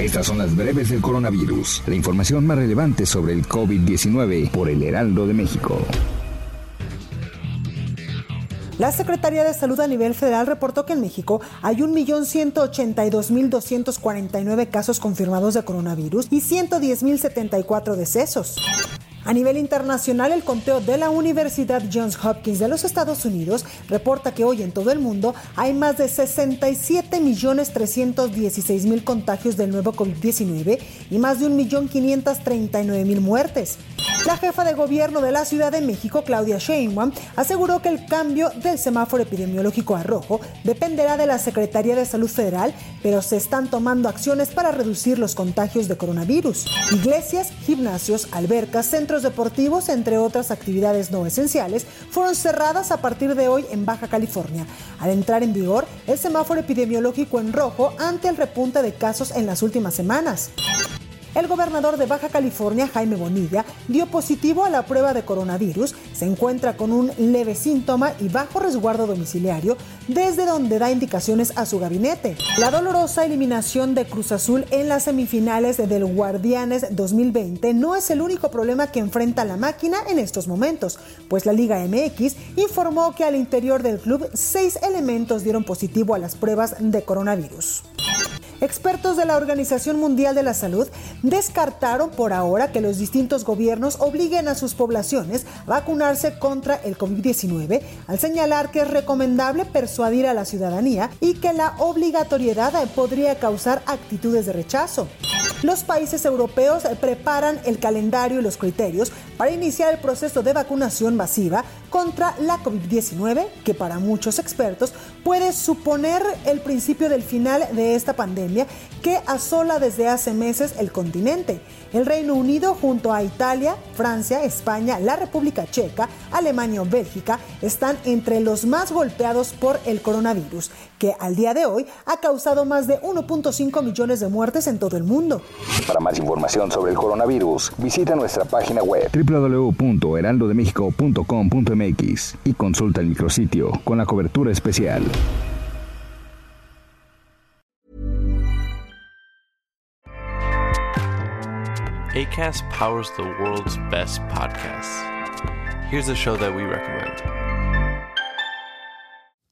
Estas son las breves del coronavirus, la información más relevante sobre el COVID-19 por el Heraldo de México. La Secretaría de Salud a nivel federal reportó que en México hay 1.182.249 casos confirmados de coronavirus y 110.074 decesos. A nivel internacional, el conteo de la Universidad Johns Hopkins de los Estados Unidos reporta que hoy en todo el mundo hay más de 67.316.000 contagios del nuevo COVID-19 y más de 1.539.000 muertes. La jefa de gobierno de la Ciudad de México, Claudia Sheinbaum, aseguró que el cambio del semáforo epidemiológico a rojo dependerá de la Secretaría de Salud Federal, pero se están tomando acciones para reducir los contagios de coronavirus. Iglesias, gimnasios, albercas, centros deportivos, entre otras actividades no esenciales, fueron cerradas a partir de hoy en Baja California, al entrar en vigor el semáforo epidemiológico en rojo ante el repunte de casos en las últimas semanas. El gobernador de Baja California, Jaime Bonilla, dio positivo a la prueba de coronavirus, se encuentra con un leve síntoma y bajo resguardo domiciliario, desde donde da indicaciones a su gabinete. La dolorosa eliminación de Cruz Azul en las semifinales del Guardianes 2020 no es el único problema que enfrenta la máquina en estos momentos, pues la Liga MX informó que al interior del club seis elementos dieron positivo a las pruebas de coronavirus. Expertos de la Organización Mundial de la Salud descartaron por ahora que los distintos gobiernos obliguen a sus poblaciones a vacunarse contra el COVID-19, al señalar que es recomendable persuadir a la ciudadanía y que la obligatoriedad podría causar actitudes de rechazo. Los países europeos preparan el calendario y los criterios para iniciar el proceso de vacunación masiva contra la COVID-19, que para muchos expertos puede suponer el principio del final de esta pandemia que asola desde hace meses el continente. El Reino Unido junto a Italia, Francia, España, la República Checa, Alemania o Bélgica están entre los más golpeados por el coronavirus, que al día de hoy ha causado más de 1.5 millones de muertes en todo el mundo. Para más información sobre el coronavirus, visita nuestra página web www.heraldodemexico.com.mx y consulta el micrositio con la cobertura especial. ACAST powers the world's best podcasts. Here's a show that we recommend.